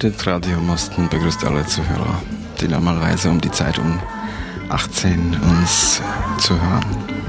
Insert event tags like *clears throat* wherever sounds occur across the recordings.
verspätet Radio Mosten begrüßt alle Zuhörer, die normalerweise um die Zeit um 18 uns zu hören.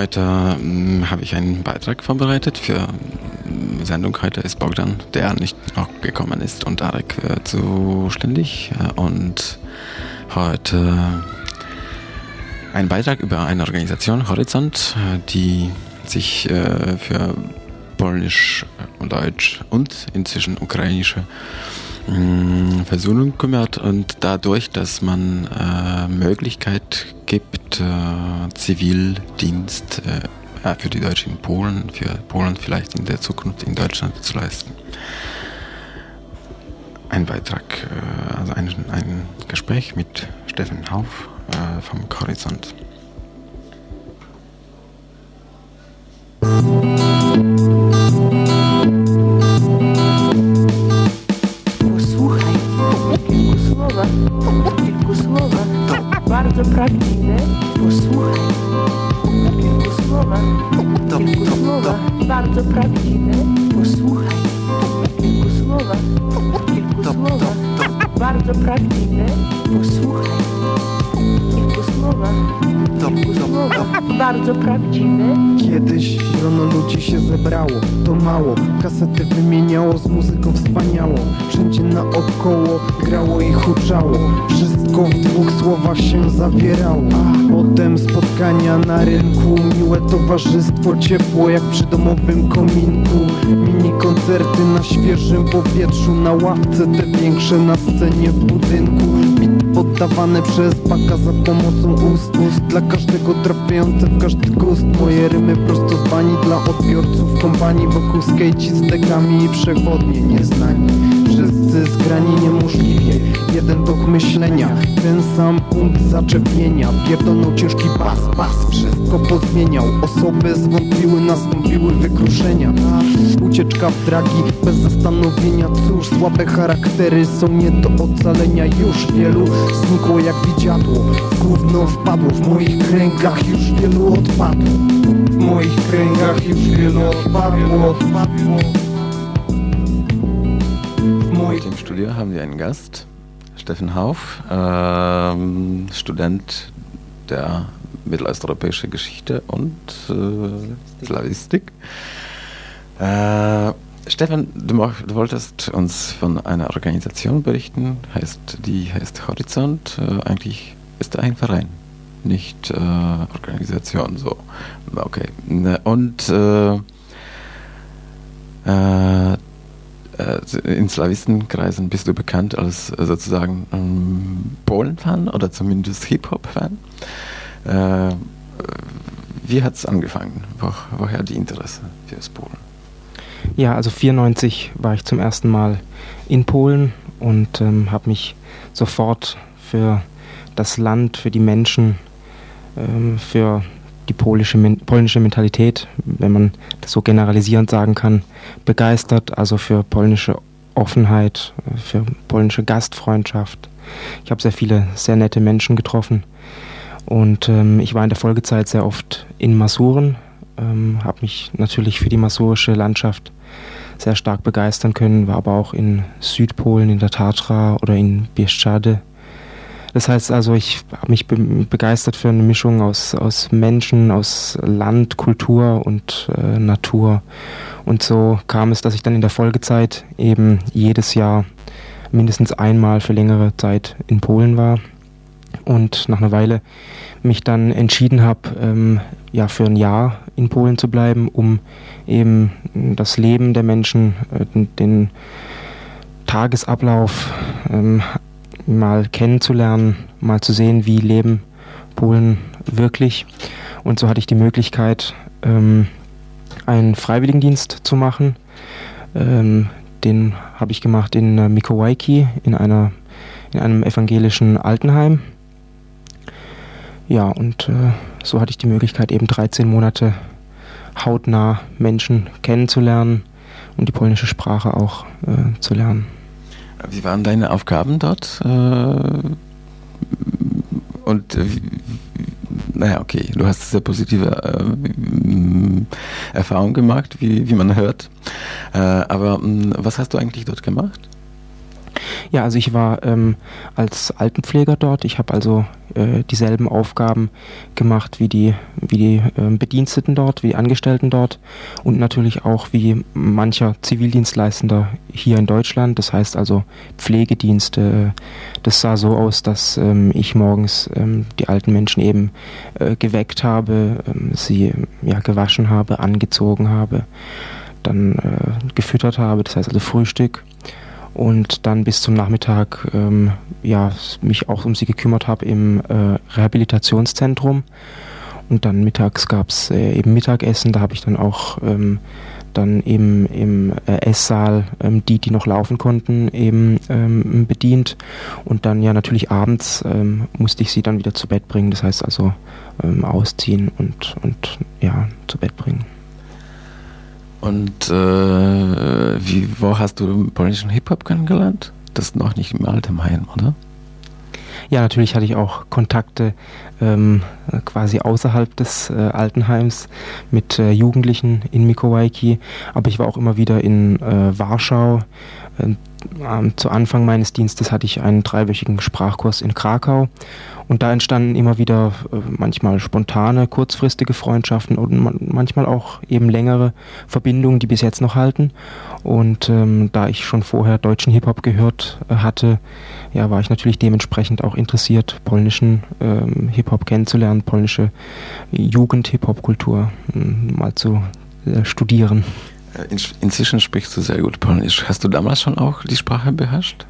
Heute ähm, habe ich einen Beitrag vorbereitet für ähm, Sendung. Heute ist Bogdan, der nicht noch gekommen ist, und Arek äh, zuständig. Äh, und heute ein Beitrag über eine Organisation, Horizont, äh, die sich für Polnisch und Deutsch und inzwischen ukrainische mm, Versöhnung kümmert und dadurch, dass man äh, Möglichkeit gibt, äh, Zivildienst äh, für die Deutschen in Polen, für Polen vielleicht in der Zukunft in Deutschland zu leisten. Ein Beitrag, äh, also ein, ein Gespräch mit Steffen Hauf äh, vom Horizont. Bardzo prawdziwe. Posłuchaj. Kilku słowa. Kilku słowa. Bardzo prawdziwe. Posłuchaj. Kilku słowa. Kilku słowa. Bardzo prawdziwe. Posłuchaj. Słowa. *laughs* Bardzo prawdziwe. Kiedyś grono ludzi się zebrało, to mało. Kasety wymieniało z muzyką wspaniałą Wszędzie naokoło grało i huczało Wszystko w dwóch słowach się zawierało. Potem spotkania na rynku Miłe towarzystwo, ciepło jak przy domowym kominku. Mini koncerty na świeżym powietrzu Na ławce te większe na scenie w budynku poddawane przez baka za pomocą ust, ust Dla każdego trafiające w każdy gust. Moje rymy prosto z bani dla odbiorców kompanii Wokół skejci z dekami i przechodnie nieznani wszyscy zgrani niemożliwie. Jeden tok myślenia, ten sam punkt zaczepienia. Pierdolnął ciężki bas, bas, wszystko pozmieniał. Osoby zwątpiły, nastąpiły wykruszenia. Ucieczka w dragi, bez zastanowienia. Cóż, słabe charaktery są nie do ocalenia. Już wielu znikło jak widziadło. Gówno wpadło, w moich kręgach już wielu odpadło. W moich kręgach już wielu odpadło, odpadło Studio haben wir einen Gast, Steffen Hauf, ähm, Student der mittelosteuropäischen Geschichte und äh, Slavistik. Äh, Stefan, du, du wolltest uns von einer Organisation berichten, heißt, die heißt Horizont. Äh, eigentlich ist er ein Verein, nicht äh, Organisation. So, okay. Und äh, äh, in Slawistenkreisen bist du bekannt als äh, sozusagen ähm, Polen-Fan oder zumindest Hip-Hop-Fan. Äh, wie hat es angefangen? Wo, woher die Interesse fürs Polen? Ja, also 94 war ich zum ersten Mal in Polen und ähm, habe mich sofort für das Land, für die Menschen, ähm, für die polische, polnische Mentalität, wenn man das so generalisierend sagen kann, begeistert. Also für polnische Offenheit, für polnische Gastfreundschaft. Ich habe sehr viele sehr nette Menschen getroffen und ähm, ich war in der Folgezeit sehr oft in Masuren, ähm, habe mich natürlich für die masurische Landschaft sehr stark begeistern können, war aber auch in Südpolen, in der Tatra oder in Bieszczady. Das heißt also, ich habe mich be begeistert für eine Mischung aus, aus Menschen, aus Land, Kultur und äh, Natur. Und so kam es, dass ich dann in der Folgezeit eben jedes Jahr mindestens einmal für längere Zeit in Polen war und nach einer Weile mich dann entschieden habe, ähm, ja, für ein Jahr in Polen zu bleiben, um eben das Leben der Menschen, äh, den, Tagesablauf ähm, mal kennenzulernen, mal zu sehen, wie leben Polen wirklich. Und so hatte ich die Möglichkeit, ähm, einen Freiwilligendienst zu machen. Ähm, den habe ich gemacht in äh, Mikołajki, in, einer, in einem evangelischen Altenheim. Ja, und äh, so hatte ich die Möglichkeit, eben 13 Monate hautnah Menschen kennenzulernen und die polnische Sprache auch äh, zu lernen. Wie waren deine Aufgaben dort? Äh, und äh, naja, okay, du hast sehr positive äh, Erfahrungen gemacht, wie, wie man hört. Aber mh, was hast du eigentlich dort gemacht? Ja, also ich war ähm, als Altenpfleger dort. Ich habe also äh, dieselben Aufgaben gemacht wie die, wie die ähm, Bediensteten dort, wie die Angestellten dort und natürlich auch wie mancher Zivildienstleistender hier in Deutschland. Das heißt also Pflegedienste. Das sah so aus, dass ähm, ich morgens ähm, die alten Menschen eben äh, geweckt habe, ähm, sie ja, gewaschen habe, angezogen habe, dann äh, gefüttert habe, das heißt also Frühstück und dann bis zum Nachmittag ähm, ja, mich auch um sie gekümmert habe im äh, Rehabilitationszentrum. Und dann mittags gab es äh, eben Mittagessen, da habe ich dann auch ähm, dann eben im äh, Esssaal ähm, die, die noch laufen konnten, eben ähm, bedient. Und dann ja natürlich abends ähm, musste ich sie dann wieder zu Bett bringen, das heißt also ähm, ausziehen und, und ja, zu Bett bringen. Und äh, wie, wo hast du polnischen Hip-Hop kennengelernt? Das noch nicht im Altenheim, oder? Ja, natürlich hatte ich auch Kontakte ähm, quasi außerhalb des äh, Altenheims mit äh, Jugendlichen in Mikołajki, aber ich war auch immer wieder in äh, Warschau. Äh, ähm, zu Anfang meines Dienstes hatte ich einen dreiwöchigen Sprachkurs in Krakau und da entstanden immer wieder äh, manchmal spontane, kurzfristige Freundschaften und man manchmal auch eben längere Verbindungen, die bis jetzt noch halten. Und ähm, da ich schon vorher deutschen Hip-Hop gehört äh, hatte, ja, war ich natürlich dementsprechend auch interessiert, polnischen ähm, Hip-Hop kennenzulernen, polnische Jugend-Hip-Hop-Kultur ähm, mal zu äh, studieren. Äh, In, inzwischen sprichst du sehr gut Polnisch. Hast du damals schon auch die Sprache beherrscht?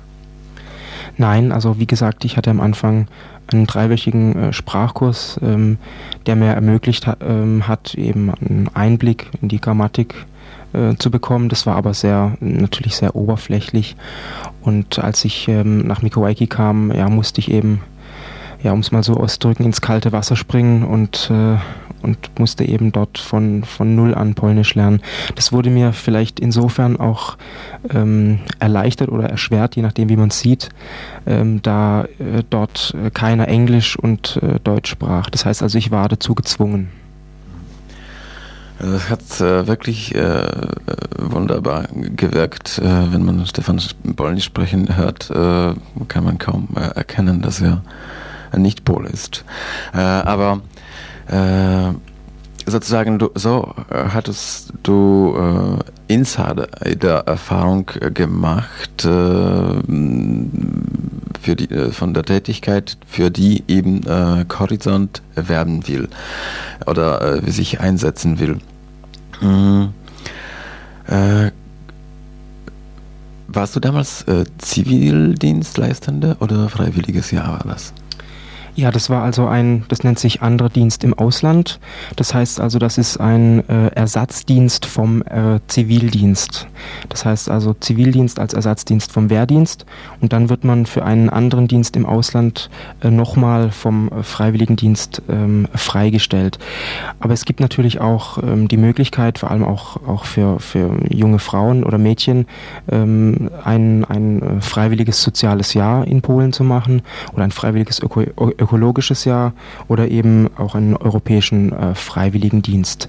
Nein, also wie gesagt, ich hatte am Anfang einen dreiwöchigen äh, Sprachkurs, ähm, der mir ermöglicht ähm, hat, eben einen Einblick in die Grammatik äh, zu bekommen. Das war aber sehr, natürlich sehr oberflächlich. Und als ich ähm, nach Mikowaiki kam, ja, musste ich eben, ja, um es mal so auszudrücken, ins kalte Wasser springen und, äh, und musste eben dort von, von Null an Polnisch lernen. Das wurde mir vielleicht insofern auch ähm, erleichtert oder erschwert, je nachdem, wie man es sieht, ähm, da äh, dort äh, keiner Englisch und äh, Deutsch sprach. Das heißt also, ich war dazu gezwungen. Also es hat äh, wirklich äh, wunderbar gewirkt. Äh, wenn man Stefan Polnisch sprechen hört, äh, kann man kaum äh, erkennen, dass er nicht Pol ist. Äh, sozusagen du, so hattest du Insider-Erfahrung gemacht für die, von der Tätigkeit, für die eben Horizont werden will oder sich einsetzen will. Mhm. Äh, warst du damals äh, Zivildienstleistende oder freiwilliges Jahr war das? Ja, das war also ein, das nennt sich anderer Dienst im Ausland. Das heißt also, das ist ein äh, Ersatzdienst vom äh, Zivildienst. Das heißt also Zivildienst als Ersatzdienst vom Wehrdienst und dann wird man für einen anderen Dienst im Ausland äh, nochmal vom äh, Freiwilligendienst ähm, freigestellt. Aber es gibt natürlich auch ähm, die Möglichkeit, vor allem auch, auch für, für junge Frauen oder Mädchen, ähm, ein, ein äh, freiwilliges soziales Jahr in Polen zu machen oder ein freiwilliges Öko ökologisches Jahr oder eben auch einen europäischen äh, Freiwilligendienst.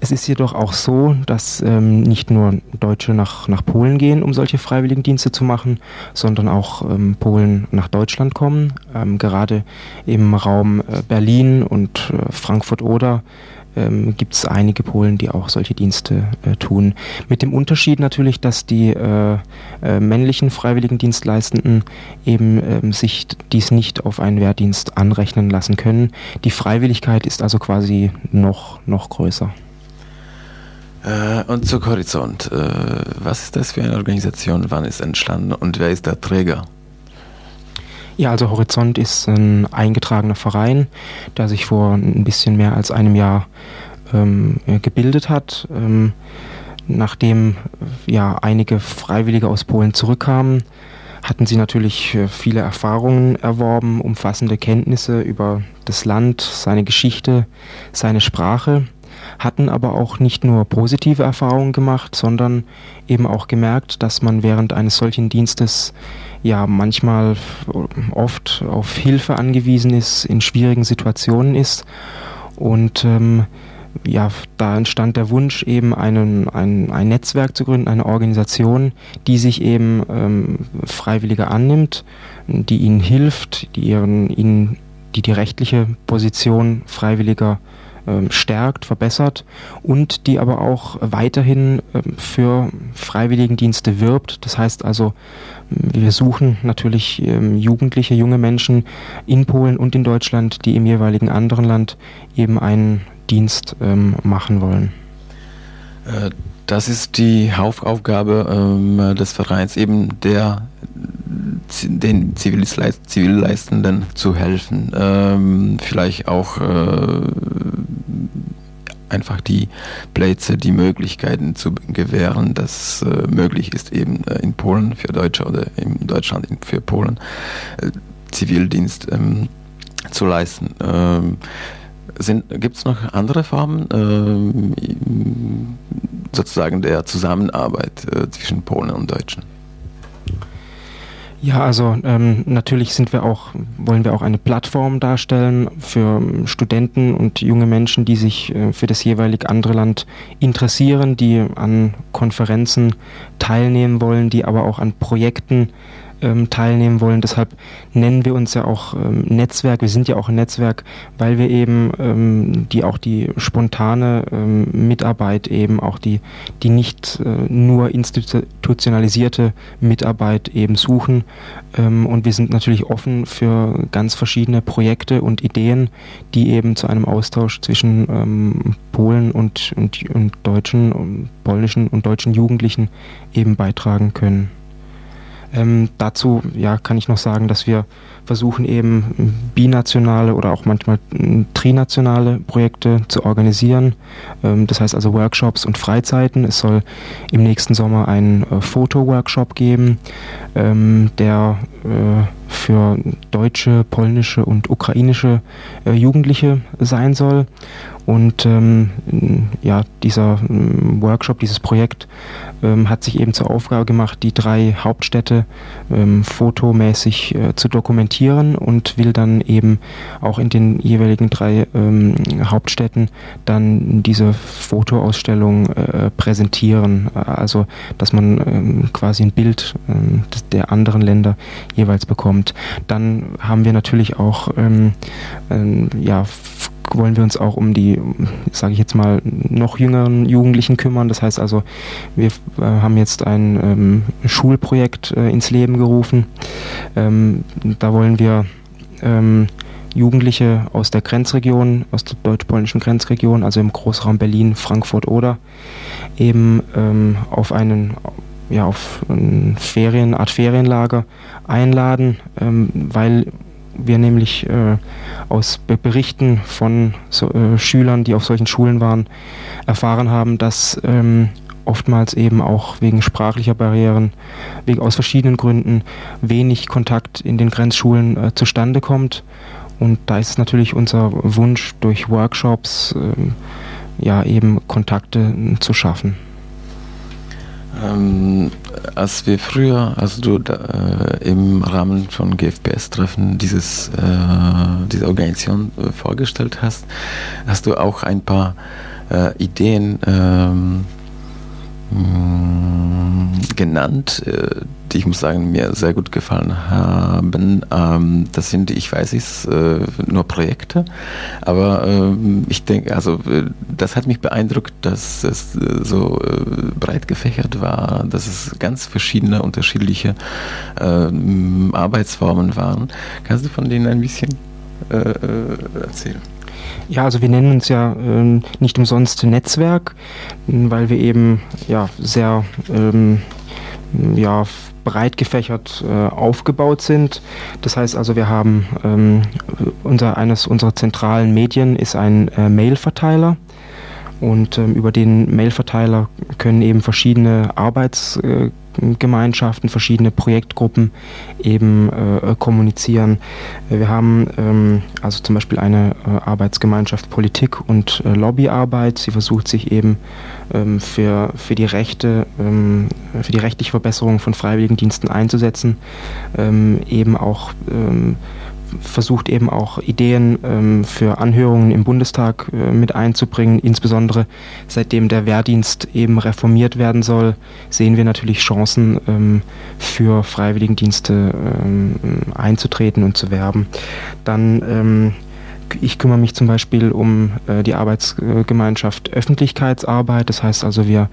Es ist jedoch auch so, dass ähm, nicht nur Deutsche nach, nach Polen gehen, um solche Freiwilligendienste zu machen, sondern auch ähm, Polen nach Deutschland kommen. Ähm, gerade im Raum äh, Berlin und äh, Frankfurt-Oder ähm, gibt es einige Polen, die auch solche Dienste äh, tun. Mit dem Unterschied natürlich, dass die äh, äh, männlichen Freiwilligendienstleistenden eben ähm, sich dies nicht auf einen Wehrdienst anrechnen lassen können. Die Freiwilligkeit ist also quasi noch, noch größer. Äh, und zu Horizont. Äh, was ist das für eine Organisation? Wann ist entstanden und wer ist der Träger? Ja, also Horizont ist ein eingetragener Verein, der sich vor ein bisschen mehr als einem Jahr ähm, gebildet hat. Ähm, nachdem ja einige Freiwillige aus Polen zurückkamen, hatten sie natürlich äh, viele Erfahrungen erworben, umfassende Kenntnisse über das Land, seine Geschichte, seine Sprache, hatten aber auch nicht nur positive Erfahrungen gemacht, sondern eben auch gemerkt, dass man während eines solchen Dienstes ja manchmal oft auf Hilfe angewiesen ist, in schwierigen Situationen ist. Und ähm, ja, da entstand der Wunsch, eben einen, ein, ein Netzwerk zu gründen, eine Organisation, die sich eben ähm, Freiwillige annimmt, die ihnen hilft, die ihren, ihnen, die die rechtliche Position Freiwilliger stärkt, verbessert und die aber auch weiterhin ähm, für Freiwilligendienste wirbt. Das heißt also, wir suchen natürlich ähm, Jugendliche, junge Menschen in Polen und in Deutschland, die im jeweiligen anderen Land eben einen Dienst machen wollen. Äh, das ist die Hauptaufgabe des Vereins, eben der den Zivilleistenden zu helfen. Ähm, vielleicht auch äh, einfach die Plätze, die Möglichkeiten zu gewähren, dass äh, möglich ist, eben äh, in Polen für Deutsche oder in Deutschland für Polen äh, Zivildienst ähm, zu leisten. Gibt es noch andere Formen ähm, sozusagen der Zusammenarbeit äh, zwischen Polen und Deutschen? Ja, also ähm, natürlich sind wir auch, wollen wir auch eine Plattform darstellen für Studenten und junge Menschen, die sich äh, für das jeweilig andere Land interessieren, die an Konferenzen teilnehmen wollen, die aber auch an Projekten ähm, teilnehmen wollen. Deshalb nennen wir uns ja auch ähm, Netzwerk. Wir sind ja auch ein Netzwerk, weil wir eben ähm, die auch die spontane ähm, Mitarbeit eben auch die die nicht äh, nur institutionalisierte Mitarbeit eben suchen. Ähm, und wir sind natürlich offen für ganz verschiedene Projekte und Ideen, die eben zu einem Austausch zwischen ähm, Polen und, und, und deutschen, polnischen und deutschen Jugendlichen eben beitragen können. Ähm, dazu ja, kann ich noch sagen, dass wir versuchen eben binationale oder auch manchmal trinationale Projekte zu organisieren. Ähm, das heißt also Workshops und Freizeiten. Es soll im nächsten Sommer einen äh, Fotoworkshop geben, ähm, der äh, für deutsche, polnische und ukrainische äh, Jugendliche sein soll. Und ähm, ja, dieser ähm, Workshop, dieses Projekt ähm, hat sich eben zur Aufgabe gemacht, die drei Hauptstädte ähm, fotomäßig äh, zu dokumentieren und will dann eben auch in den jeweiligen drei ähm, Hauptstädten dann diese Fotoausstellung äh, präsentieren. Also, dass man ähm, quasi ein Bild der anderen Länder jeweils bekommt. Dann haben wir natürlich auch ja, wollen wir uns auch um die, sage ich jetzt mal, noch jüngeren Jugendlichen kümmern. Das heißt also, wir äh, haben jetzt ein ähm, Schulprojekt äh, ins Leben gerufen. Ähm, da wollen wir ähm, Jugendliche aus der Grenzregion, aus der deutsch-polnischen Grenzregion, also im Großraum Berlin, Frankfurt oder eben ähm, auf einen ja, auf ein Ferien, Art Ferienlager einladen, ähm, weil wir nämlich äh, aus Berichten von so, äh, Schülern, die auf solchen Schulen waren, erfahren haben, dass ähm, oftmals eben auch wegen sprachlicher Barrieren, wegen aus verschiedenen Gründen wenig Kontakt in den Grenzschulen äh, zustande kommt. Und da ist natürlich unser Wunsch, durch Workshops ähm, ja eben Kontakte äh, zu schaffen. Ähm, als wir früher, also du da, äh, im Rahmen von GFPS-Treffen äh, diese Organisation äh, vorgestellt hast, hast du auch ein paar äh, Ideen ähm, genannt, äh, die ich muss sagen, mir sehr gut gefallen haben. Ähm, das sind, ich weiß es, äh, nur Projekte, aber ähm, ich denke, also äh, das hat mich beeindruckt, dass es so breit gefächert war, dass es ganz verschiedene, unterschiedliche ähm, Arbeitsformen waren. Kannst du von denen ein bisschen erzählen? Ja, also wir nennen uns ja äh, nicht umsonst Netzwerk, weil wir eben ja sehr ähm, ja, breit gefächert äh, aufgebaut sind. Das heißt also, wir haben ähm, unser, eines unserer zentralen Medien ist ein äh, Mailverteiler. Und ähm, über den Mailverteiler können eben verschiedene Arbeits, äh, Gemeinschaften, verschiedene Projektgruppen eben äh, kommunizieren. Wir haben ähm, also zum Beispiel eine äh, Arbeitsgemeinschaft Politik und äh, Lobbyarbeit. Sie versucht sich eben ähm, für, für die Rechte, ähm, für die rechtliche Verbesserung von Freiwilligendiensten einzusetzen, ähm, eben auch ähm, versucht eben auch Ideen ähm, für Anhörungen im Bundestag äh, mit einzubringen. Insbesondere seitdem der Wehrdienst eben reformiert werden soll, sehen wir natürlich Chancen ähm, für Freiwilligendienste ähm, einzutreten und zu werben. Dann ähm, ich kümmere mich zum Beispiel um äh, die Arbeitsgemeinschaft Öffentlichkeitsarbeit. Das heißt also, wir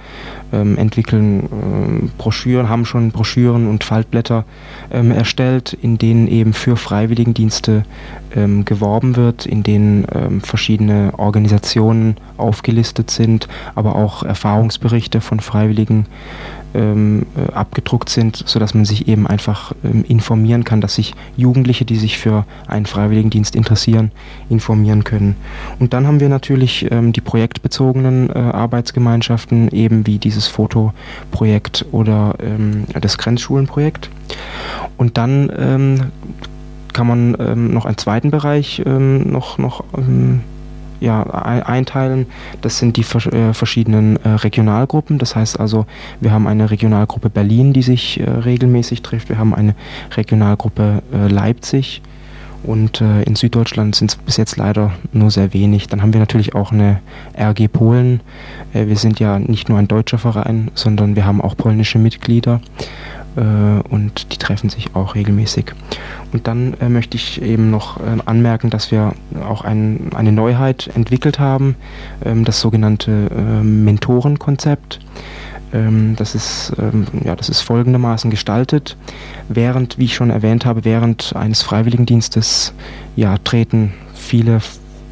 ähm, entwickeln äh, Broschüren, haben schon Broschüren und Faltblätter ähm, erstellt, in denen eben für Freiwilligendienste ähm, geworben wird, in denen ähm, verschiedene Organisationen aufgelistet sind, aber auch Erfahrungsberichte von Freiwilligen ähm, äh, abgedruckt sind, sodass man sich eben einfach ähm, informieren kann, dass sich Jugendliche, die sich für einen Freiwilligendienst interessieren, informieren können. Und dann haben wir natürlich ähm, die projektbezogenen äh, Arbeitsgemeinschaften, eben wie dieses Fotoprojekt oder ähm, das Grenzschulenprojekt. Und dann ähm, kann man ähm, noch einen zweiten Bereich noch, noch ja, einteilen. Das sind die äh, verschiedenen äh, Regionalgruppen. Das heißt also, wir haben eine Regionalgruppe Berlin, die sich äh, regelmäßig trifft. Wir haben eine Regionalgruppe äh, Leipzig. Und äh, in Süddeutschland sind es bis jetzt leider nur sehr wenig. Dann haben wir natürlich auch eine RG Polen. Äh, wir sind ja nicht nur ein deutscher Verein, sondern wir haben auch polnische Mitglieder und die treffen sich auch regelmäßig. Und dann äh, möchte ich eben noch äh, anmerken, dass wir auch ein, eine Neuheit entwickelt haben, ähm, das sogenannte äh, Mentorenkonzept. Ähm, das, ist, ähm, ja, das ist folgendermaßen gestaltet. Während, wie ich schon erwähnt habe, während eines Freiwilligendienstes ja, treten viele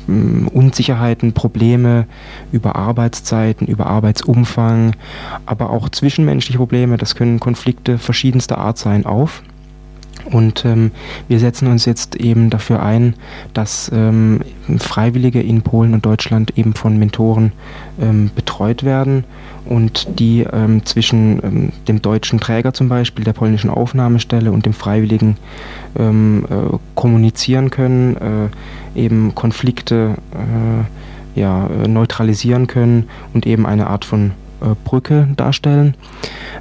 Unsicherheiten, Probleme über Arbeitszeiten, über Arbeitsumfang, aber auch zwischenmenschliche Probleme, das können Konflikte verschiedenster Art sein, auf. Und ähm, wir setzen uns jetzt eben dafür ein, dass ähm, Freiwillige in Polen und Deutschland eben von Mentoren ähm, betreut werden und die ähm, zwischen ähm, dem deutschen Träger zum Beispiel, der polnischen Aufnahmestelle und dem Freiwilligen ähm, äh, kommunizieren können, äh, eben Konflikte äh, ja, neutralisieren können und eben eine Art von äh, Brücke darstellen.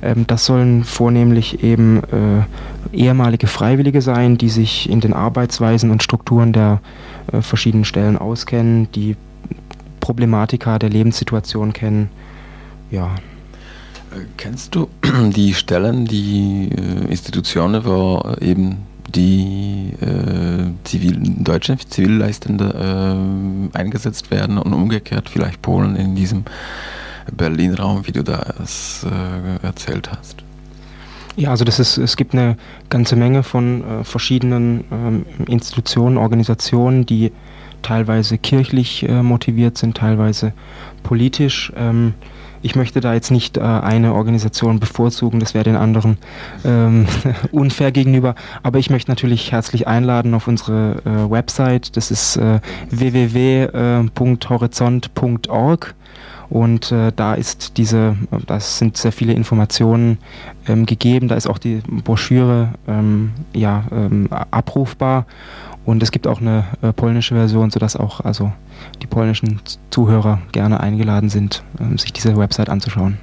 Ähm, das sollen vornehmlich eben äh, ehemalige Freiwillige sein, die sich in den Arbeitsweisen und Strukturen der äh, verschiedenen Stellen auskennen, die Problematika der Lebenssituation kennen. Ja. Kennst du *clears throat* die Stellen, die Institutionen, wo eben die äh, Zivil, deutsche Zivilleistende äh, eingesetzt werden und umgekehrt vielleicht Polen in diesem Berlin-Raum, wie du da es äh, erzählt hast? Ja, also das ist, es gibt eine ganze Menge von äh, verschiedenen ähm, Institutionen, Organisationen, die teilweise kirchlich äh, motiviert sind, teilweise politisch. Ähm, ich möchte da jetzt nicht äh, eine Organisation bevorzugen, das wäre den anderen ähm, *laughs* unfair gegenüber, aber ich möchte natürlich herzlich einladen auf unsere äh, Website, das ist äh, www.horizont.org und äh, da ist diese, das sind sehr viele Informationen ähm, gegeben, da ist auch die Broschüre ähm, ja, ähm, abrufbar. Und es gibt auch eine äh, polnische Version, sodass auch also die polnischen Zuhörer gerne eingeladen sind, ähm, sich diese Website anzuschauen.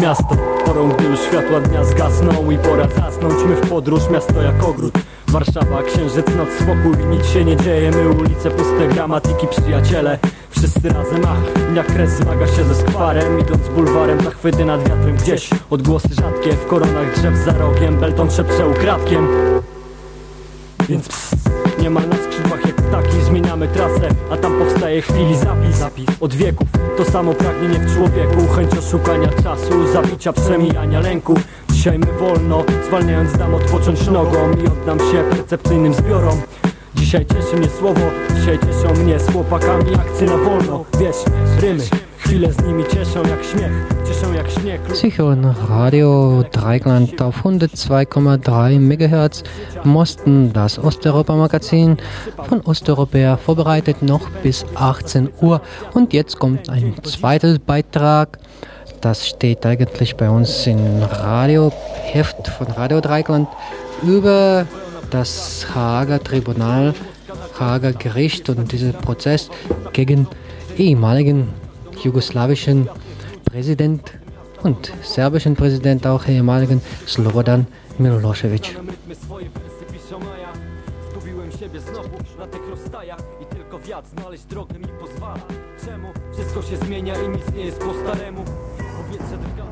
Miasto. Porą, gdy już światła dnia zgasną i pora zasnąć. My w podróż, miasto jak ogród. Warszawa, księżyc, noc, spokój, nic się nie dzieje My ulice puste, gramatyki, przyjaciele. Wszyscy razem, ach, jak kres zmaga się ze skwarem. Idąc bulwarem, zachwyty nad wiatrem gdzieś. Odgłosy rzadkie w koronach drzew za rogiem. Belton szepcze ukradkiem Więc pss, niemal na ptaki Zmieniamy trasę, a tam powstaje chwili zapis, zapis. Od wieków to samo pragnienie w człowieku Chęć oszukania czasu, zabicia, przemijania lęku. Dzisiaj my wolno, zwalniając dam odpocząć nogą I oddam się percepcyjnym zbiorom. Dzisiaj cieszy mnie słowo, dzisiaj cieszą mnie z chłopakami akcje na wolno. Wiesz, rymy, chwile z nimi cieszą jak śmiech, cieszą jak śnieg Sie hören Radio Dreigland auf 102,3 MHz Mosten, das Osteuropa-Magazin von Osteuropäer, vorbereitet noch bis 18 Uhr. Und jetzt kommt ein zweiter Beitrag. Das steht eigentlich bei uns im Radioheft von Radio Dreigland über das Hager Tribunal, Hager Gericht und diesen Prozess gegen ehemaligen jugoslawischen Präsident und serbischen Präsident, auch ehemaligen Slobodan Milosevic. Wszystko się zmienia i nic nie jest po staremu Powietrze drga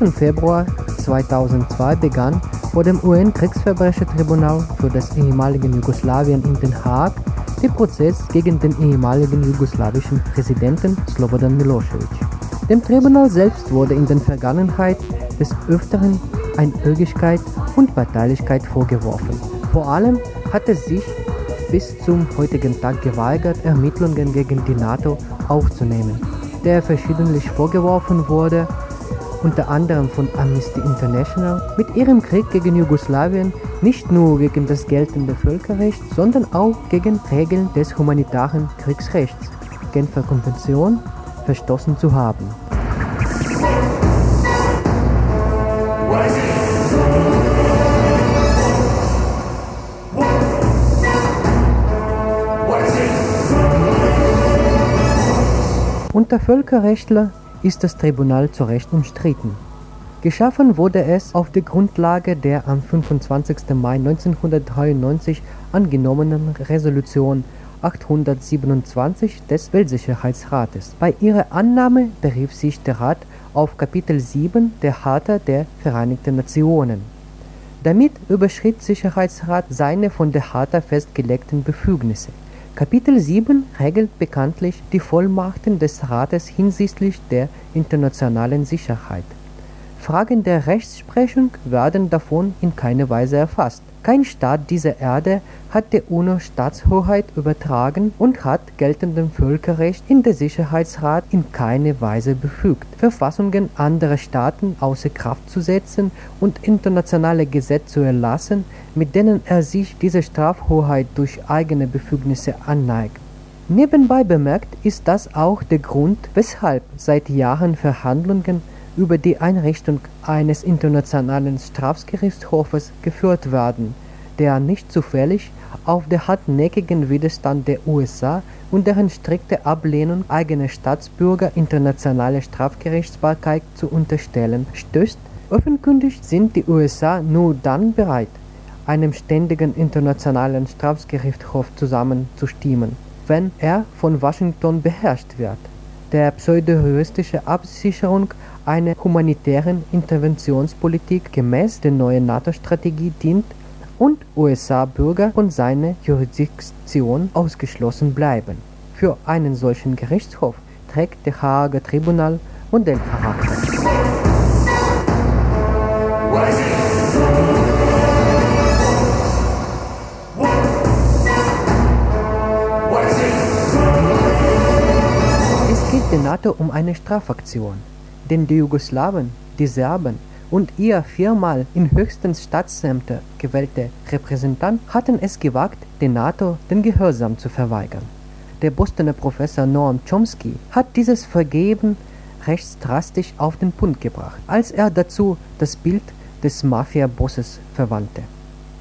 12. Februar 2002 begann vor dem UN-Kriegsverbrechertribunal für das ehemalige Jugoslawien in Den Haag der Prozess gegen den ehemaligen jugoslawischen Präsidenten Slobodan Milosevic. Dem Tribunal selbst wurde in der Vergangenheit des Öfteren Einögigkeit und Parteilichkeit vorgeworfen. Vor allem hat es sich bis zum heutigen Tag geweigert, Ermittlungen gegen die NATO aufzunehmen, der verschiedentlich vorgeworfen wurde, unter anderem von Amnesty International, mit ihrem Krieg gegen Jugoslawien nicht nur gegen das geltende Völkerrecht, sondern auch gegen Regeln des humanitaren Kriegsrechts, Genfer Konvention, verstoßen zu haben. Unter Völkerrechtler ist das Tribunal zu Recht umstritten. Geschaffen wurde es auf der Grundlage der am 25. Mai 1993 angenommenen Resolution 827 des Weltsicherheitsrates. Bei ihrer Annahme berief sich der Rat auf Kapitel 7 der Charta der Vereinigten Nationen. Damit überschritt Sicherheitsrat seine von der Charta festgelegten Befugnisse. Kapitel 7 regelt bekanntlich die Vollmachten des Rates hinsichtlich der internationalen Sicherheit. Fragen der Rechtsprechung werden davon in keiner Weise erfasst. Kein Staat dieser Erde hat der UNO Staatshoheit übertragen und hat geltendem Völkerrecht in der Sicherheitsrat in keiner Weise befugt, Verfassungen anderer Staaten außer Kraft zu setzen und internationale Gesetze zu erlassen, mit denen er sich diese Strafhoheit durch eigene Befugnisse anneigt. Nebenbei bemerkt ist das auch der Grund, weshalb seit Jahren Verhandlungen über die Einrichtung eines internationalen Strafgerichtshofes geführt werden, der nicht zufällig auf den hartnäckigen Widerstand der USA und deren strikte Ablehnung eigener Staatsbürger internationale Strafgerichtsbarkeit zu unterstellen stößt. Offenkundig sind die USA nur dann bereit, einem ständigen internationalen Strafgerichtshof zusammenzustimmen, wenn er von Washington beherrscht wird. Der pseudo-juristische Absicherung einer humanitären Interventionspolitik gemäß der neuen NATO-Strategie dient und USA-Bürger von seiner Jurisdiktion ausgeschlossen bleiben. Für einen solchen Gerichtshof trägt der Haager Tribunal Modellcharakter. Es geht der NATO um eine Strafaktion denn die Jugoslawen, die Serben und ihr viermal in höchsten Staatsämter gewählte Repräsentant hatten es gewagt, der NATO den Gehorsam zu verweigern. Der Bostoner Professor Noam Chomsky hat dieses Vergeben recht drastisch auf den Punkt gebracht, als er dazu das Bild des Mafia-Bosses verwandte.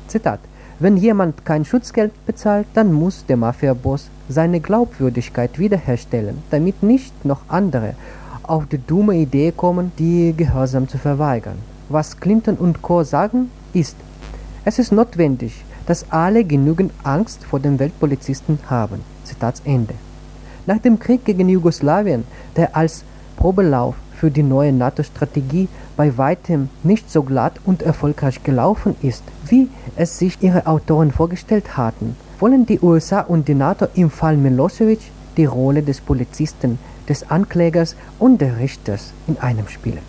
Zitat: Wenn jemand kein Schutzgeld bezahlt, dann muss der Mafia-Boss seine Glaubwürdigkeit wiederherstellen, damit nicht noch andere auf die dumme Idee kommen, die Gehorsam zu verweigern. Was Clinton und Co. sagen, ist, es ist notwendig, dass alle genügend Angst vor dem Weltpolizisten haben. Zitat Ende. Nach dem Krieg gegen Jugoslawien, der als Probelauf für die neue NATO-Strategie bei weitem nicht so glatt und erfolgreich gelaufen ist, wie es sich ihre Autoren vorgestellt hatten, wollen die USA und die NATO im Fall Milosevic die Rolle des Polizisten des Anklägers und des Richters in einem spielen.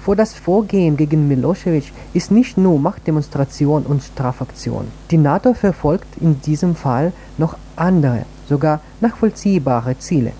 Vor das Vorgehen gegen Milosevic ist nicht nur Machtdemonstration und Strafaktion. Die NATO verfolgt in diesem Fall noch andere, sogar nachvollziehbare Ziele.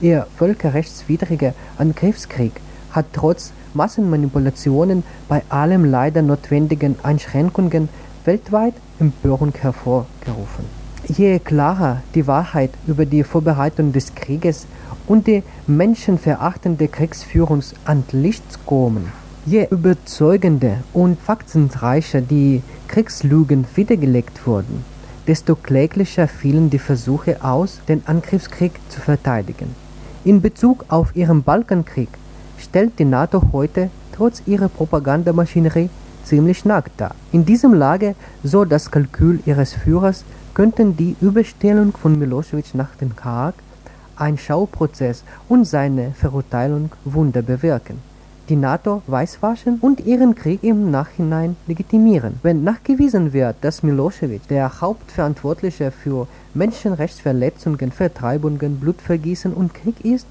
Ihr völkerrechtswidriger Angriffskrieg hat trotz Massenmanipulationen bei allem leider notwendigen Einschränkungen weltweit Empörung hervorgerufen. Je klarer die Wahrheit über die Vorbereitung des Krieges und die menschenverachtende Kriegsführung an Licht kommen. Je überzeugender und faktenreicher die Kriegslügen wiedergelegt wurden, desto kläglicher fielen die Versuche aus, den Angriffskrieg zu verteidigen. In Bezug auf ihren Balkankrieg stellt die NATO heute trotz ihrer Propagandamaschinerie ziemlich nackt dar. In diesem Lage, so das Kalkül ihres Führers, könnten die Überstellung von Milosevic nach Den Haag ein Schauprozess und seine Verurteilung Wunder bewirken. die NATO weißwaschen und ihren Krieg im Nachhinein legitimieren. Wenn nachgewiesen wird, dass Milosevic der Hauptverantwortliche für Menschenrechtsverletzungen, Vertreibungen, Blutvergießen und Krieg ist,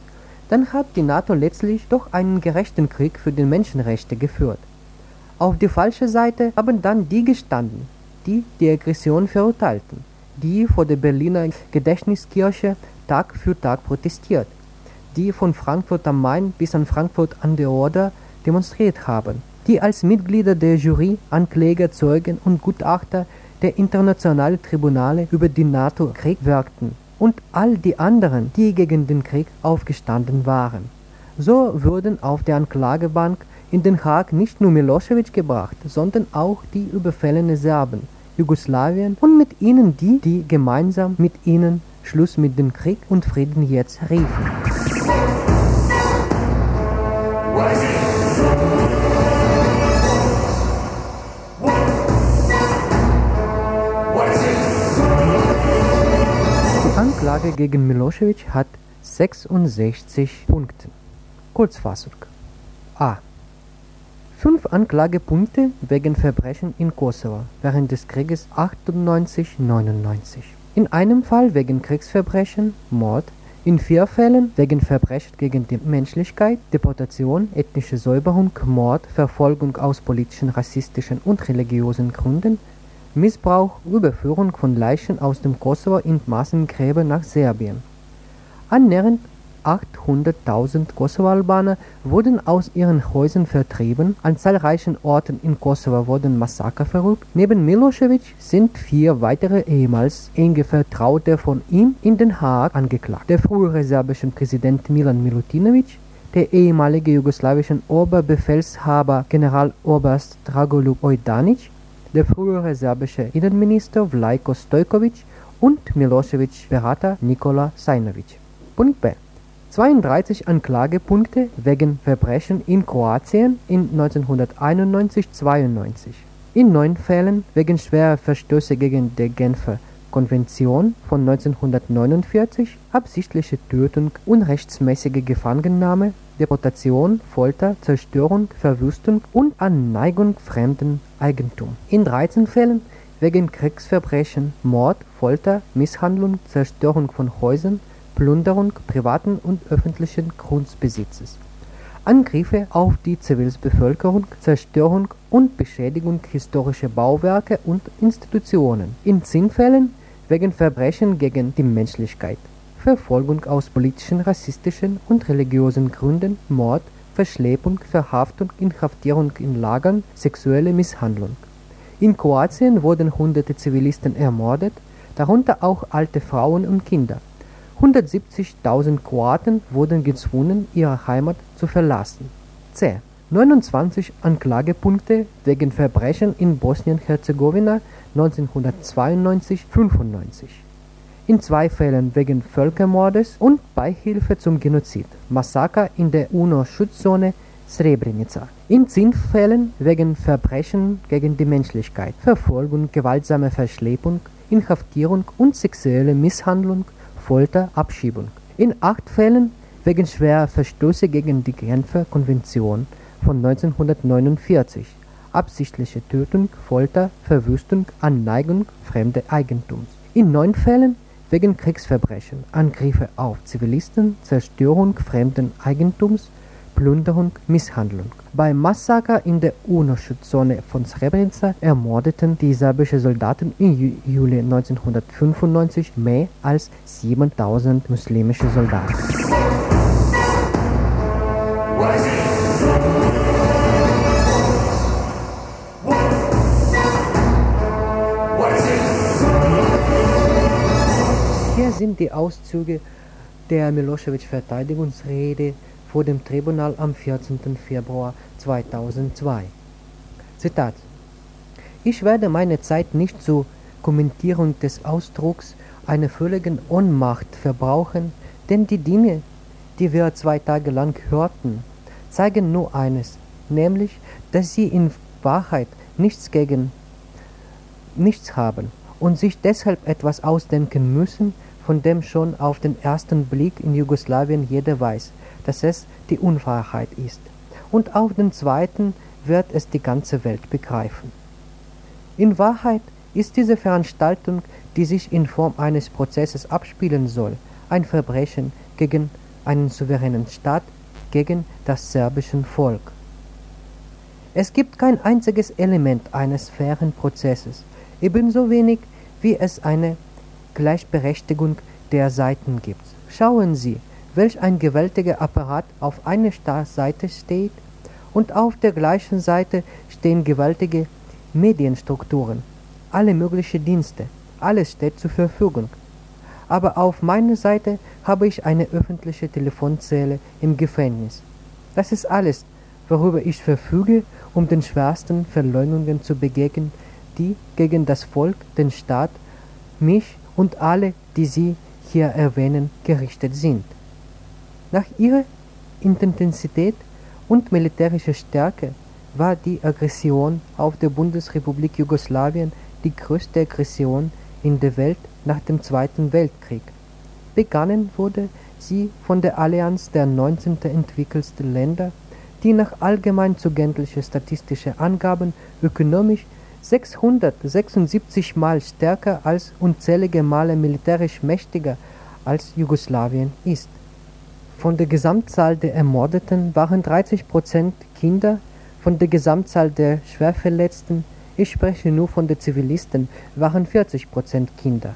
dann hat die NATO letztlich doch einen gerechten Krieg für die Menschenrechte geführt. Auf die falsche Seite haben dann die gestanden, die die Aggression verurteilten, die vor der Berliner Gedächtniskirche Tag für Tag protestiert, die von Frankfurt am Main bis an Frankfurt an der Oder demonstriert haben, die als Mitglieder der Jury, Ankläger, Zeugen und Gutachter der internationalen Tribunale über die NATO-Krieg wirkten und all die anderen, die gegen den Krieg aufgestanden waren. So wurden auf der Anklagebank in Den Haag nicht nur Milosevic gebracht, sondern auch die überfallene Serben, Jugoslawien und mit ihnen die, die gemeinsam mit ihnen Schluss mit dem Krieg und Frieden jetzt riefen. Die Anklage gegen Milosevic hat 66 Punkte. Kurzfassung. A. Fünf Anklagepunkte wegen Verbrechen in Kosovo während des Krieges 98-99. In einem Fall wegen Kriegsverbrechen, Mord, in vier Fällen wegen Verbrechen gegen die Menschlichkeit, Deportation, ethnische Säuberung, Mord, Verfolgung aus politischen, rassistischen und religiösen Gründen, Missbrauch, Überführung von Leichen aus dem Kosovo in Massengräber nach Serbien. Annähernd 800.000 Kosovo-Albaner wurden aus ihren Häusern vertrieben, an zahlreichen Orten in Kosovo wurden Massaker verübt. Neben Milosevic sind vier weitere ehemals enge Vertraute von ihm in Den Haag angeklagt. Der frühere serbische Präsident Milan Milutinovic, der ehemalige jugoslawische Oberbefehlshaber Generaloberst Dragoljub Ojdanic, der frühere serbische Innenminister Vlajko Stojkovic und Milosevic Berater Nikola Sajnovic. Punkt B. 32 Anklagepunkte wegen Verbrechen in Kroatien in 1991-92. In neun Fällen wegen schwerer Verstöße gegen die Genfer Konvention von 1949, absichtliche Tötung, unrechtsmäßige Gefangennahme, Deportation, Folter, Zerstörung, Verwüstung und Anneigung fremden Eigentums. In 13 Fällen wegen Kriegsverbrechen, Mord, Folter, Misshandlung, Zerstörung von Häusern, Plünderung privaten und öffentlichen Grundbesitzes, Angriffe auf die Zivilbevölkerung, Zerstörung und Beschädigung historischer Bauwerke und Institutionen. In zehn Fällen wegen Verbrechen gegen die Menschlichkeit, Verfolgung aus politischen, rassistischen und religiösen Gründen, Mord, Verschleppung, Verhaftung, Inhaftierung in Lagern, sexuelle Misshandlung. In Kroatien wurden hunderte Zivilisten ermordet, darunter auch alte Frauen und Kinder. 170.000 Kroaten wurden gezwungen, ihre Heimat zu verlassen. C. 29 Anklagepunkte wegen Verbrechen in Bosnien-Herzegowina 1992-95. In zwei Fällen wegen Völkermordes und Beihilfe zum Genozid, Massaker in der UNO-Schutzzone Srebrenica. In zehn Fällen wegen Verbrechen gegen die Menschlichkeit, Verfolgung, gewaltsame Verschleppung, Inhaftierung und sexuelle Misshandlung Folter, Abschiebung. In acht Fällen wegen schwerer Verstöße gegen die Genfer Konvention von 1949, absichtliche Tötung, Folter, Verwüstung, Anneigung fremden Eigentums. In neun Fällen wegen Kriegsverbrechen, Angriffe auf Zivilisten, Zerstörung fremden Eigentums, Plünderung, Misshandlung. Beim Massaker in der UNO-Schutzzone von Srebrenica ermordeten die serbischen Soldaten im Juli 1995 mehr als 7000 muslimische Soldaten. Hier sind die Auszüge der Milosevic-Verteidigungsrede vor dem Tribunal am 14. Februar 2002. Zitat Ich werde meine Zeit nicht zur Kommentierung des Ausdrucks einer völligen Ohnmacht verbrauchen, denn die Dinge, die wir zwei Tage lang hörten, zeigen nur eines, nämlich, dass sie in Wahrheit nichts gegen nichts haben und sich deshalb etwas ausdenken müssen, von dem schon auf den ersten Blick in Jugoslawien jeder weiß, dass es die Unwahrheit ist. und auf den zweiten wird es die ganze Welt begreifen. In Wahrheit ist diese Veranstaltung, die sich in Form eines Prozesses abspielen soll, ein Verbrechen gegen einen souveränen Staat, gegen das serbische Volk. Es gibt kein einziges Element eines fairen Prozesses, ebenso wenig wie es eine Gleichberechtigung der Seiten gibt. Schauen Sie, welch ein gewaltiger Apparat auf einer Seite steht und auf der gleichen Seite stehen gewaltige Medienstrukturen, alle möglichen Dienste, alles steht zur Verfügung. Aber auf meiner Seite habe ich eine öffentliche Telefonzelle im Gefängnis. Das ist alles, worüber ich verfüge, um den schwersten Verleumdungen zu begegnen, die gegen das Volk, den Staat, mich und alle, die Sie hier erwähnen, gerichtet sind. Nach ihrer Intensität und militärischer Stärke war die Aggression auf die Bundesrepublik Jugoslawien die größte Aggression in der Welt nach dem Zweiten Weltkrieg. Begangen wurde sie von der Allianz der 19 entwickelsten Länder, die nach allgemein zugänglichen statistischen Angaben ökonomisch 676 Mal stärker als unzählige Male militärisch mächtiger als Jugoslawien ist. Von der Gesamtzahl der Ermordeten waren 30 Prozent Kinder, von der Gesamtzahl der Schwerverletzten, ich spreche nur von den Zivilisten, waren 40 Prozent Kinder.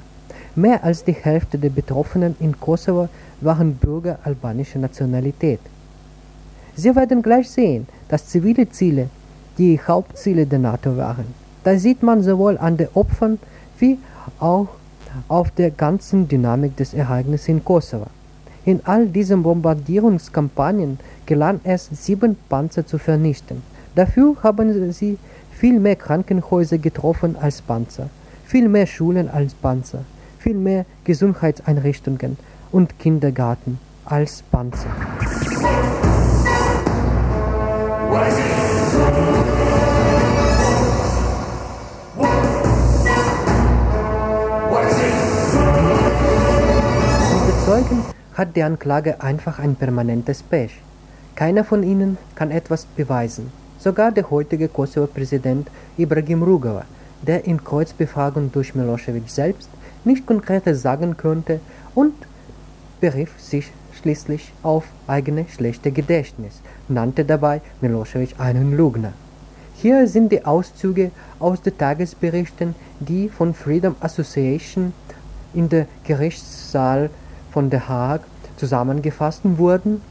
Mehr als die Hälfte der Betroffenen in Kosovo waren Bürger albanischer Nationalität. Sie werden gleich sehen, dass zivile Ziele die Hauptziele der NATO waren. Das sieht man sowohl an den Opfern wie auch auf der ganzen Dynamik des Ereignisses in Kosovo. In all diesen Bombardierungskampagnen gelang es, sieben Panzer zu vernichten. Dafür haben sie viel mehr Krankenhäuser getroffen als Panzer, viel mehr Schulen als Panzer, viel mehr Gesundheitseinrichtungen und Kindergarten als Panzer. Zeugen hat die Anklage einfach ein permanentes Pech. Keiner von ihnen kann etwas beweisen. Sogar der heutige Kosovo-Präsident Ibrahim Rugova, der in Kreuzbefragung durch Milosevic selbst nicht konkretes sagen konnte und berief sich schließlich auf eigene schlechte Gedächtnis, nannte dabei Milosevic einen Lügner. Hier sind die Auszüge aus den Tagesberichten, die von Freedom Association in der Gerichtssaal von Der Haag zusammengefasst wurden.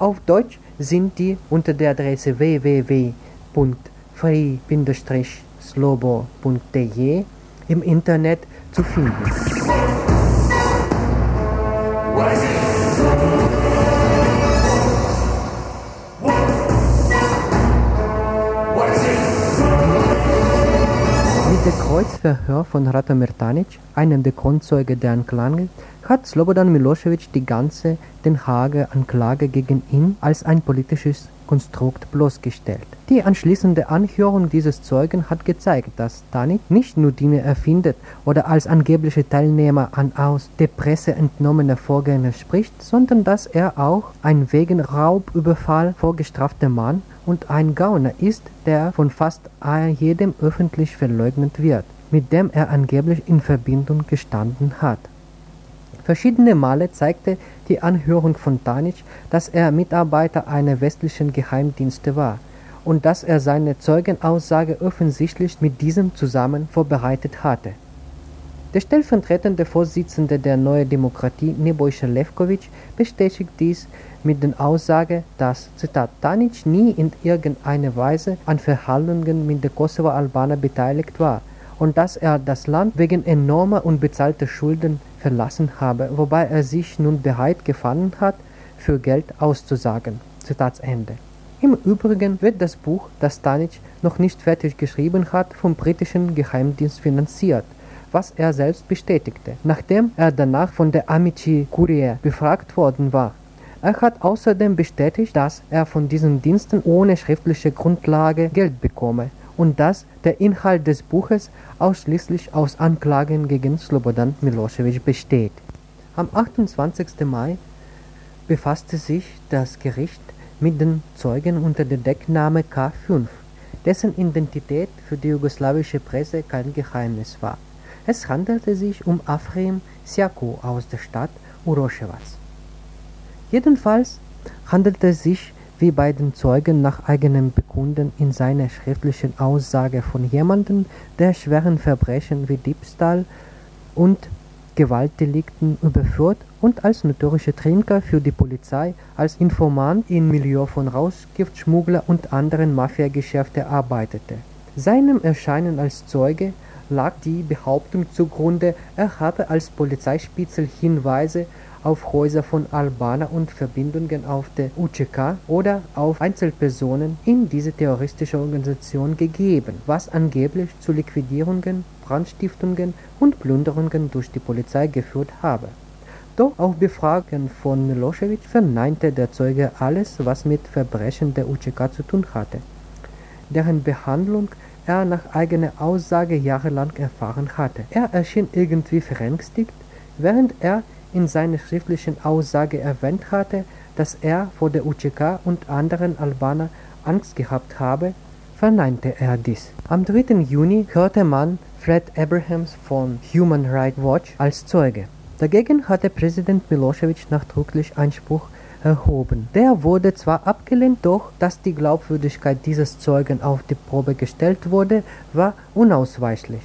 Auf Deutsch sind die unter der Adresse www.free-slobo.de im Internet zu finden. Kreuzverhör von Rata Mertanic, einem der Kronzeuge der Anklage, hat Slobodan Milosevic die ganze Den Haager Anklage gegen ihn als ein politisches Konstrukt bloßgestellt. Die anschließende Anhörung dieses Zeugen hat gezeigt, dass Tanic nicht nur Dinge erfindet oder als angeblicher Teilnehmer an aus der Presse entnommener Vorgänge spricht, sondern dass er auch ein wegen Raubüberfall vorgestrafter Mann und ein Gauner ist, der von fast jedem öffentlich verleugnet wird, mit dem er angeblich in Verbindung gestanden hat. Verschiedene Male zeigte die Anhörung von Tanic, dass er Mitarbeiter einer westlichen Geheimdienste war und dass er seine Zeugenaussage offensichtlich mit diesem zusammen vorbereitet hatte. Der stellvertretende Vorsitzende der Neuen Demokratie, Nebojša Levkovic, bestätigt dies mit der Aussage, dass Zitat, Tanic nie in irgendeiner Weise an Verhandlungen mit den Kosovo-Albanern beteiligt war und dass er das Land wegen enormer unbezahlter Schulden verlassen habe, wobei er sich nun bereit gefunden hat, für Geld auszusagen. Zitat Ende. Im Übrigen wird das Buch, das Stanic noch nicht fertig geschrieben hat, vom britischen Geheimdienst finanziert, was er selbst bestätigte, nachdem er danach von der Amici Courier befragt worden war. Er hat außerdem bestätigt, dass er von diesen Diensten ohne schriftliche Grundlage Geld bekomme und dass der Inhalt des Buches ausschließlich aus Anklagen gegen Slobodan Milosevic besteht. Am 28. Mai befasste sich das Gericht mit den Zeugen unter dem Deckname K5, dessen Identität für die jugoslawische Presse kein Geheimnis war. Es handelte sich um Afrim Siaku aus der Stadt Uroševac. Jedenfalls handelte es sich wie bei den Zeugen nach eigenem Bekunden in seiner schriftlichen Aussage von jemandem, der schweren Verbrechen wie Diebstahl und Gewaltdelikten überführt und als notorischer Trinker für die Polizei, als Informant im Milieu von Rauschgiftschmuggler und anderen Mafiageschäfte arbeitete. Seinem Erscheinen als Zeuge lag die Behauptung zugrunde, er habe als Polizeispitzel Hinweise auf Häuser von Albaner und Verbindungen auf der UCK oder auf Einzelpersonen in diese terroristische Organisation gegeben, was angeblich zu Liquidierungen, Brandstiftungen und Plünderungen durch die Polizei geführt habe. Doch auf Befragen von Milosevic verneinte der Zeuge alles, was mit Verbrechen der UCK zu tun hatte, deren Behandlung er nach eigener Aussage jahrelang erfahren hatte. Er erschien irgendwie verängstigt, während er in seiner schriftlichen Aussage erwähnt hatte, dass er vor der UCK und anderen Albanern Angst gehabt habe, verneinte er dies. Am 3. Juni hörte man Fred Abrahams von Human Rights Watch als Zeuge. Dagegen hatte Präsident Milosevic nachdrücklich Einspruch erhoben. Der wurde zwar abgelehnt, doch dass die Glaubwürdigkeit dieses Zeugen auf die Probe gestellt wurde, war unausweichlich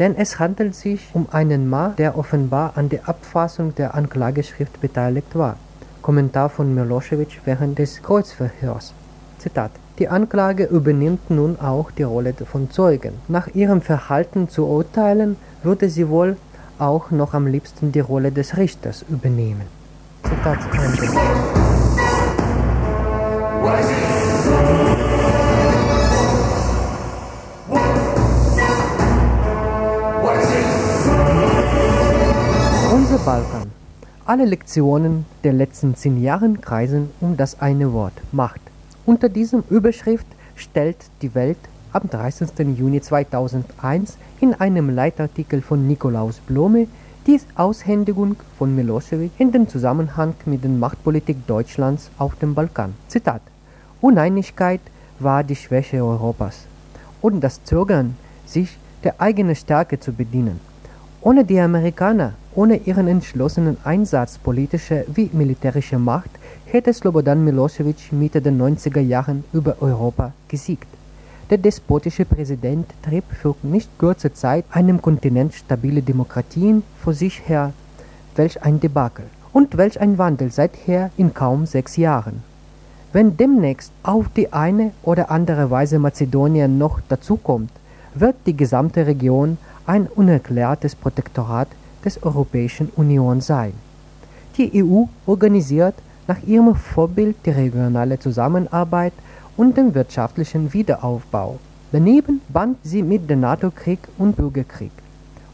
denn es handelt sich um einen Mann, der offenbar an der Abfassung der Anklageschrift beteiligt war. Kommentar von Milosevic während des Kreuzverhörs. Zitat. Die Anklage übernimmt nun auch die Rolle von Zeugen. Nach ihrem Verhalten zu urteilen, würde sie wohl auch noch am liebsten die Rolle des Richters übernehmen. Zitat Ende. Unser Balkan. Alle Lektionen der letzten zehn Jahre kreisen um das eine Wort Macht. Unter diesem Überschrift stellt die Welt am 30. Juni 2001 in einem Leitartikel von Nikolaus Blome die Aushändigung von Milosevic in den Zusammenhang mit der Machtpolitik Deutschlands auf dem Balkan. Zitat Uneinigkeit war die Schwäche Europas und das Zögern, sich der eigenen Stärke zu bedienen. Ohne die Amerikaner, ohne ihren entschlossenen Einsatz politischer wie militärischer Macht, hätte Slobodan Milosevic Mitte der 90er Jahren über Europa gesiegt. Der despotische Präsident trieb für nicht kurze Zeit einem Kontinent stabile Demokratien vor sich her. Welch ein Debakel und welch ein Wandel seither in kaum sechs Jahren. Wenn demnächst auf die eine oder andere Weise Mazedonien noch dazukommt, wird die gesamte Region ein unerklärtes Protektorat des Europäischen Union sein. Die EU organisiert nach ihrem Vorbild die regionale Zusammenarbeit und den wirtschaftlichen Wiederaufbau. Daneben band sie mit dem NATO-Krieg und Bürgerkrieg.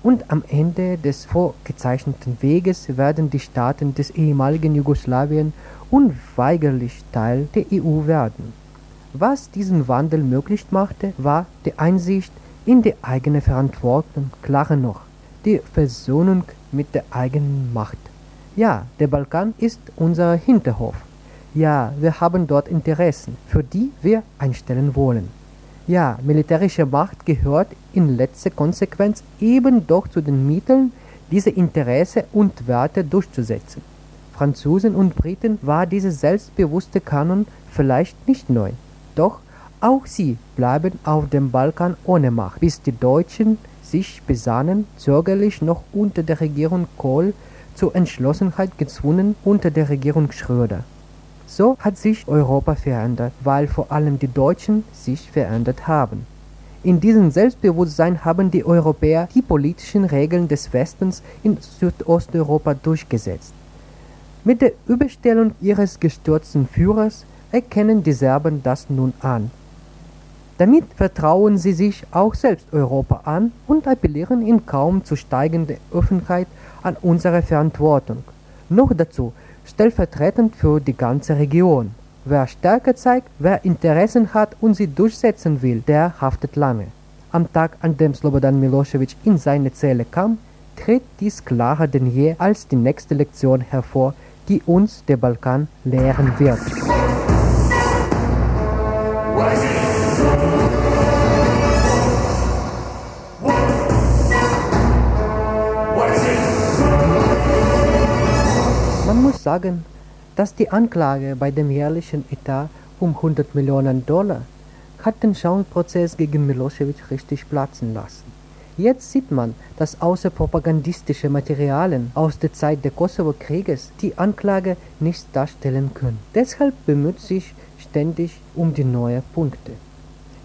Und am Ende des vorgezeichneten Weges werden die Staaten des ehemaligen Jugoslawien unweigerlich Teil der EU werden. Was diesen Wandel möglich machte, war die Einsicht in die eigene Verantwortung, klarer noch, die Versöhnung mit der eigenen Macht. Ja, der Balkan ist unser Hinterhof. Ja, wir haben dort Interessen, für die wir einstellen wollen. Ja, militärische Macht gehört in letzter Konsequenz eben doch zu den Mitteln, diese Interesse und Werte durchzusetzen. Franzosen und Briten war dieser selbstbewusste Kanon vielleicht nicht neu. Doch auch sie bleiben auf dem Balkan ohne Macht, bis die Deutschen sich besannen, zögerlich noch unter der Regierung Kohl zur Entschlossenheit gezwungen unter der Regierung Schröder. So hat sich Europa verändert, weil vor allem die Deutschen sich verändert haben. In diesem Selbstbewusstsein haben die Europäer die politischen Regeln des Westens in Südosteuropa durchgesetzt. Mit der Überstellung ihres gestürzten Führers erkennen die Serben das nun an damit vertrauen sie sich auch selbst Europa an und appellieren in kaum zu steigender Öffentlichkeit an unsere Verantwortung. Noch dazu stellvertretend für die ganze Region. Wer Stärke zeigt, wer Interessen hat und sie durchsetzen will, der haftet lange. Am Tag, an dem Slobodan Milosevic in seine Zelle kam, tritt dies klarer denn je als die nächste Lektion hervor, die uns der Balkan lehren wird. Sagen, dass die Anklage bei dem jährlichen Etat um 100 Millionen Dollar hat den Schauprozess gegen Milosevic richtig platzen lassen. Jetzt sieht man, dass außer propagandistische Materialien aus der Zeit des Kosovo-Krieges die Anklage nichts darstellen können. Deshalb bemüht sich ständig um die neuen Punkte.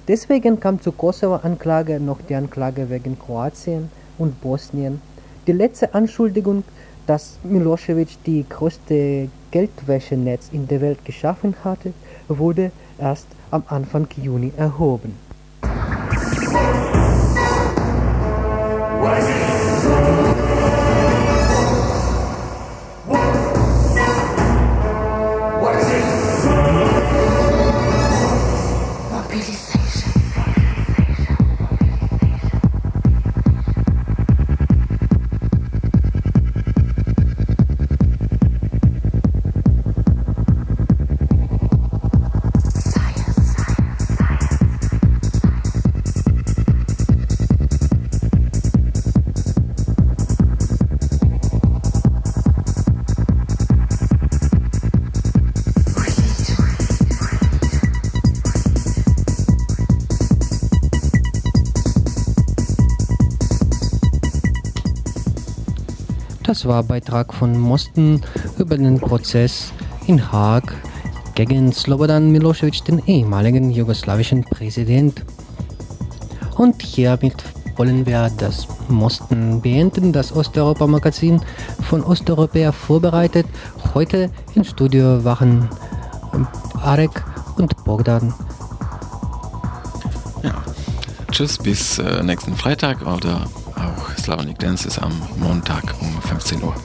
Deswegen kam zur Kosovo-Anklage noch die Anklage wegen Kroatien und Bosnien. Die letzte Anschuldigung, dass Milosevic die größte Geldwäschenetz in der Welt geschaffen hatte, wurde erst am Anfang Juni erhoben. Das war Beitrag von Mosten über den Prozess in Haag gegen Slobodan Milosevic, den ehemaligen jugoslawischen Präsident. Und hiermit wollen wir das Mosten beenden, das Osteuropa-Magazin von Osteuropäer vorbereitet. Heute im Studio waren Arek und Bogdan. Ja. Tschüss, bis äh, nächsten Freitag oder Slavonic Dance ist am Montag um 15 Uhr.